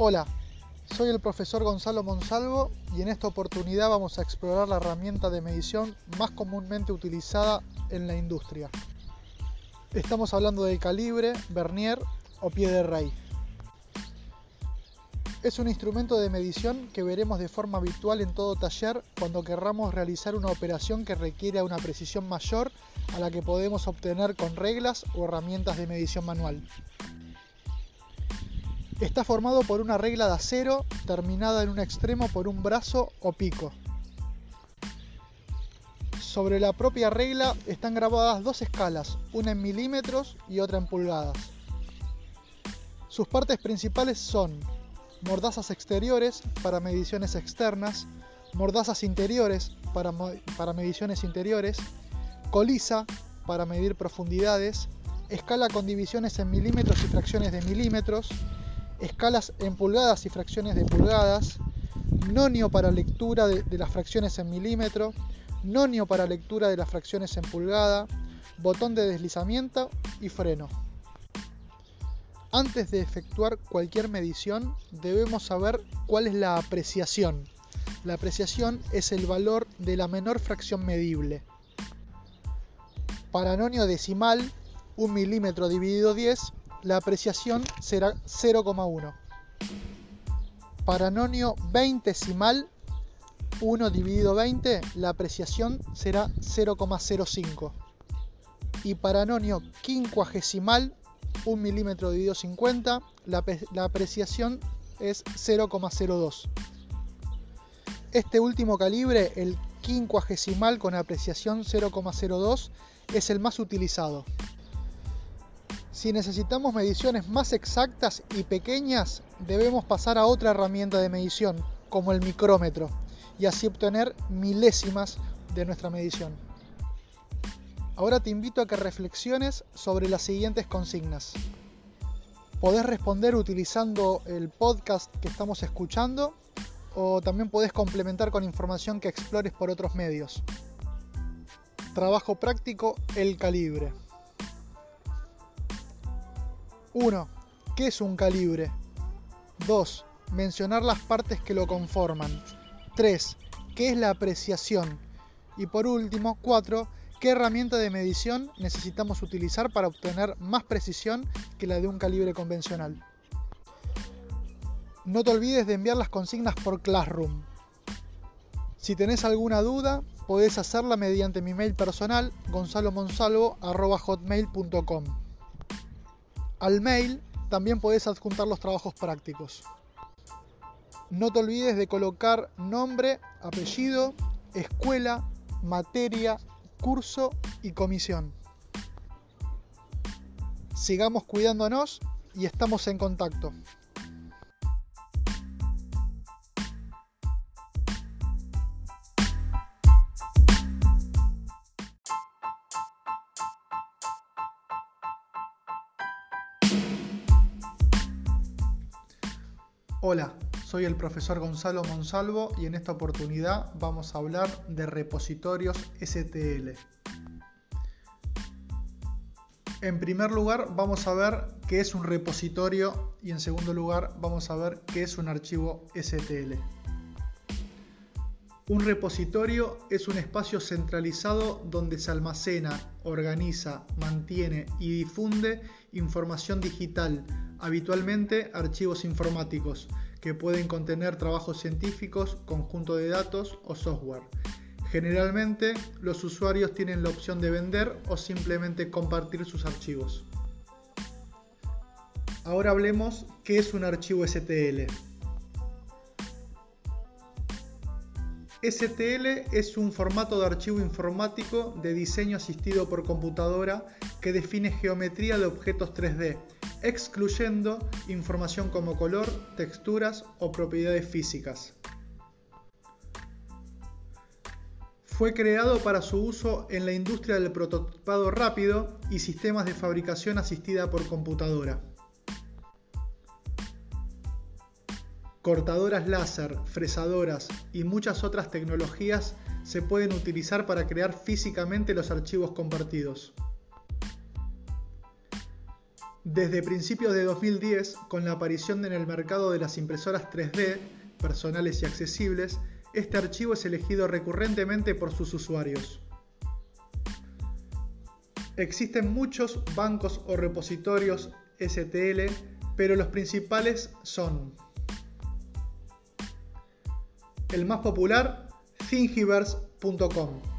Hola, soy el profesor Gonzalo Monsalvo y en esta oportunidad vamos a explorar la herramienta de medición más comúnmente utilizada en la industria. Estamos hablando del calibre, vernier o pie de rey. Es un instrumento de medición que veremos de forma habitual en todo taller cuando querramos realizar una operación que requiere una precisión mayor a la que podemos obtener con reglas o herramientas de medición manual. Está formado por una regla de acero terminada en un extremo por un brazo o pico. Sobre la propia regla están grabadas dos escalas, una en milímetros y otra en pulgadas. Sus partes principales son mordazas exteriores para mediciones externas, mordazas interiores para, para, mediciones interiores, colisa para medir profundidades, escala con divisiones en milímetros y fracciones de milímetros, escalas en pulgadas y fracciones de pulgadas, nonio para lectura de, las fracciones en milímetro, nonio para lectura de las fracciones en pulgada, botón de deslizamiento y freno. Antes de efectuar cualquier medición debemos saber cuál es la apreciación. La apreciación es el valor de la menor fracción medible. Para nonio decimal, 1 milímetro dividido 10, la apreciación será 0,1. Para nonio 20 decimal, 1 dividido 20, la apreciación será 0,05. Y para nonio quincuagesimal, 1 milímetro dividido 50, la, la apreciación es 0,02. Este último calibre, el quincuagesimal con apreciación 0,02, es el más utilizado. Si necesitamos mediciones más exactas y pequeñas, debemos pasar a otra herramienta de medición, como el micrómetro, y así obtener milésimas de nuestra medición. Ahora te invito a que reflexiones sobre las siguientes consignas. Podés responder utilizando el podcast que estamos escuchando o también podés complementar con información que explores por otros medios. Trabajo práctico, el calibre. 1. ¿Qué es un calibre? 2. Mencionar las partes que lo conforman. 3. ¿Qué es la apreciación? Y por último, 4 ¿Qué herramienta de medición necesitamos utilizar para obtener más precisión que la de un calibre convencional? No te olvides de enviar las consignas por Classroom. Si tenés alguna duda, podés hacerla mediante mi mail personal gonzalomonsalvo.hotmail.com. Al mail también podés adjuntar los trabajos prácticos. No te olvides de colocar nombre, apellido, escuela, materia curso y comisión. Sigamos cuidándonos y estamos en contacto. Hola, soy el profesor Gonzalo Monsalvo y en esta oportunidad vamos a hablar de repositorios STL. En primer lugar vamos a ver qué es un repositorio y en segundo lugar vamos a ver qué es un archivo STL. Un repositorio es un espacio centralizado donde se almacena, organiza, mantiene y difunde información digital, habitualmente archivos informáticos, que pueden contener trabajos científicos, conjunto de datos o software. Generalmente los usuarios tienen la opción de vender o simplemente compartir sus archivos. Ahora hablemos qué es un archivo STL. STL es un formato de archivo informático de diseño asistido por computadora que define geometría de objetos 3D excluyendo información como color, texturas o propiedades físicas. Fue creado para su uso en la industria del prototipado rápido y sistemas de fabricación asistida por computadora. Cortadoras láser, fresadoras y muchas otras tecnologías se pueden utilizar para crear físicamente los archivos compartidos. Desde principios de 2010, con la aparición en el mercado de las impresoras 3D, personales y accesibles, este archivo es elegido recurrentemente por sus usuarios. Existen muchos bancos o repositorios STL, pero los principales son el más popular, Thingiverse.com.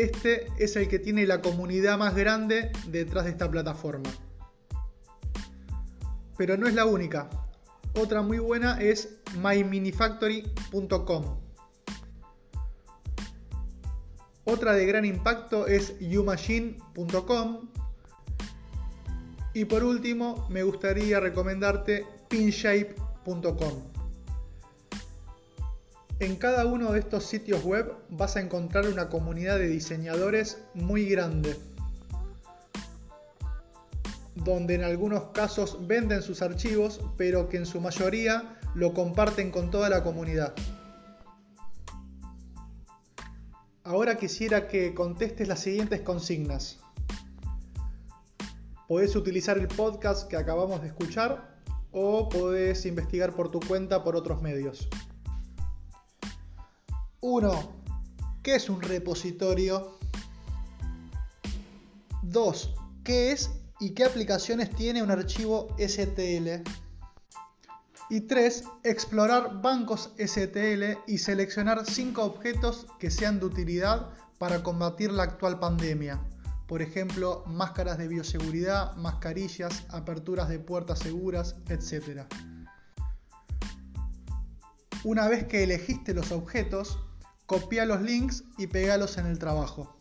Este es el que tiene la comunidad más grande detrás de esta plataforma. Pero no es la única. Otra muy buena es myminifactory.com. Otra de gran impacto es umachine.com. Y por último, me gustaría recomendarte pinshape.com. En cada uno de estos sitios web vas a encontrar una comunidad de diseñadores muy grande, donde en algunos casos venden sus archivos, pero que en su mayoría lo comparten con toda la comunidad. Ahora quisiera que contestes las siguientes consignas. Podés utilizar el podcast que acabamos de escuchar o podés investigar por tu cuenta por otros medios. 1. ¿Qué es un repositorio? 2. ¿Qué es y qué aplicaciones tiene un archivo STL? Y 3. Explorar bancos STL y seleccionar 5 objetos que sean de utilidad para combatir la actual pandemia. Por ejemplo, máscaras de bioseguridad, mascarillas, aperturas de puertas seguras, etc. Una vez que elegiste los objetos, copia los links y pegalos en el trabajo.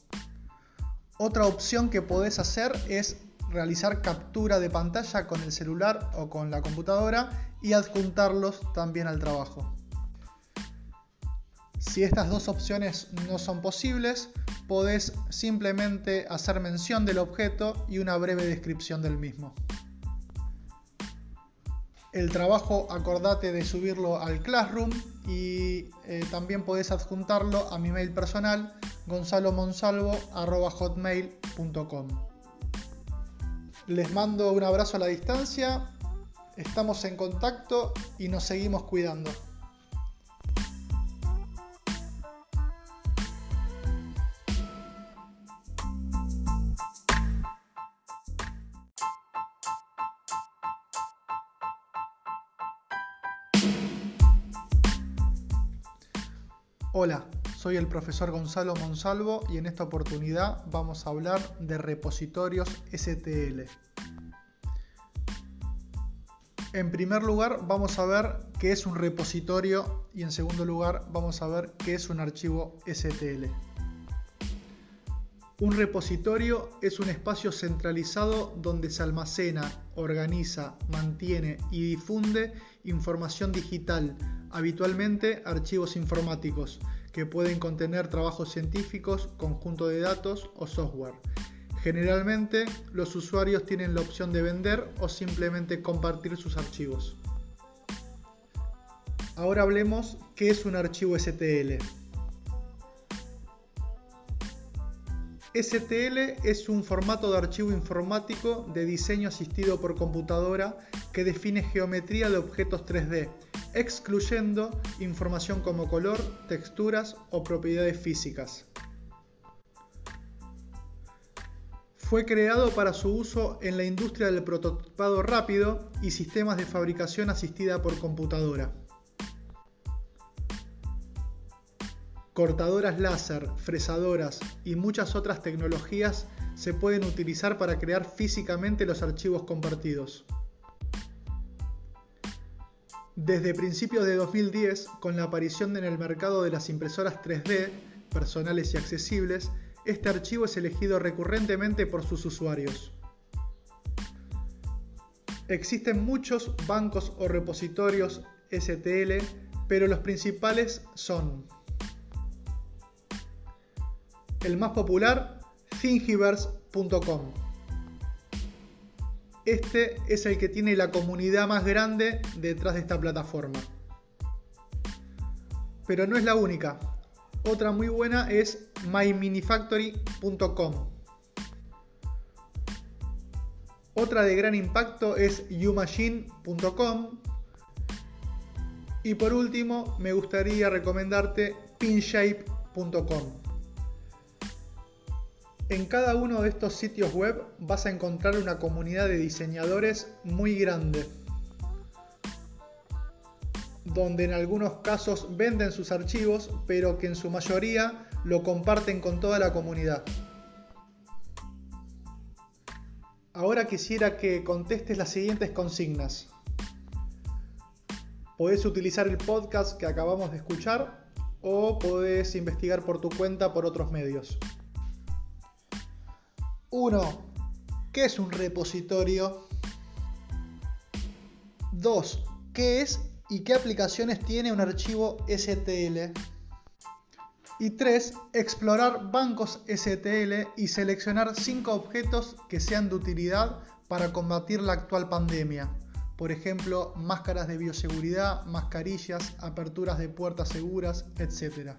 Otra opción que podés hacer es realizar captura de pantalla con el celular o con la computadora y adjuntarlos también al trabajo. Si estas dos opciones no son posibles, podés simplemente hacer mención del objeto y una breve descripción del mismo. El trabajo acordate de subirlo al Classroom y eh, también podés adjuntarlo a mi mail personal gonzalomonsalvo.hotmail.com Les mando un abrazo a la distancia, estamos en contacto y nos seguimos cuidando. Soy el profesor Gonzalo Monsalvo y en esta oportunidad vamos a hablar de repositorios STL. En primer lugar vamos a ver qué es un repositorio y en segundo lugar vamos a ver qué es un archivo STL. Un repositorio es un espacio centralizado donde se almacena, organiza, mantiene y difunde información digital habitualmente archivos informáticos que pueden contener trabajos científicos, conjunto de datos o software. Generalmente los usuarios tienen la opción de vender o simplemente compartir sus archivos. Ahora hablemos qué es un archivo STL. STL es un formato de archivo informático de diseño asistido por computadora que define geometría de objetos 3D excluyendo información como color, texturas o propiedades físicas. Fue creado para su uso en la industria del prototipado rápido y sistemas de fabricación asistida por computadora. Cortadoras láser, fresadoras y muchas otras tecnologías se pueden utilizar para crear físicamente los archivos compartidos. Desde principios de 2010, con la aparición en el mercado de las impresoras 3D, personales y accesibles, este archivo es elegido recurrentemente por sus usuarios. Existen muchos bancos o repositorios STL, pero los principales son el más popular, Thingiverse.com. Este es el que tiene la comunidad más grande detrás de esta plataforma. Pero no es la única. Otra muy buena es myminifactory.com. Otra de gran impacto es umachine.com. Y por último, me gustaría recomendarte pinshape.com. En cada uno de estos sitios web vas a encontrar una comunidad de diseñadores muy grande, donde en algunos casos venden sus archivos, pero que en su mayoría lo comparten con toda la comunidad. Ahora quisiera que contestes las siguientes consignas. Podés utilizar el podcast que acabamos de escuchar o podés investigar por tu cuenta por otros medios. 1. ¿Qué es un repositorio? 2. ¿Qué es y qué aplicaciones tiene un archivo STL? Y 3. Explorar bancos STL y seleccionar 5 objetos que sean de utilidad para combatir la actual pandemia. Por ejemplo, máscaras de bioseguridad, mascarillas, aperturas de puertas seguras, etc.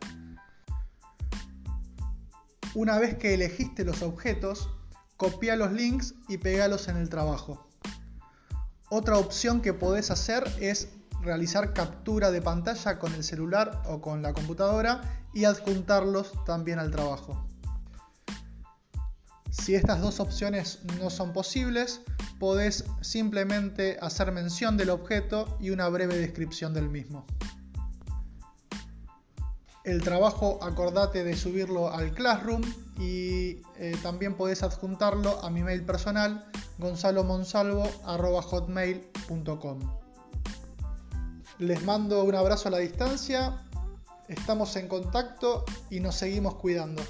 Una vez que elegiste los objetos, copia los links y pegalos en el trabajo. Otra opción que podés hacer es realizar captura de pantalla con el celular o con la computadora y adjuntarlos también al trabajo. Si estas dos opciones no son posibles, podés simplemente hacer mención del objeto y una breve descripción del mismo. El trabajo acordate de subirlo al Classroom y eh, también podés adjuntarlo a mi mail personal gonzalomonsalvo.hotmail.com Les mando un abrazo a la distancia Estamos en contacto y nos seguimos cuidando.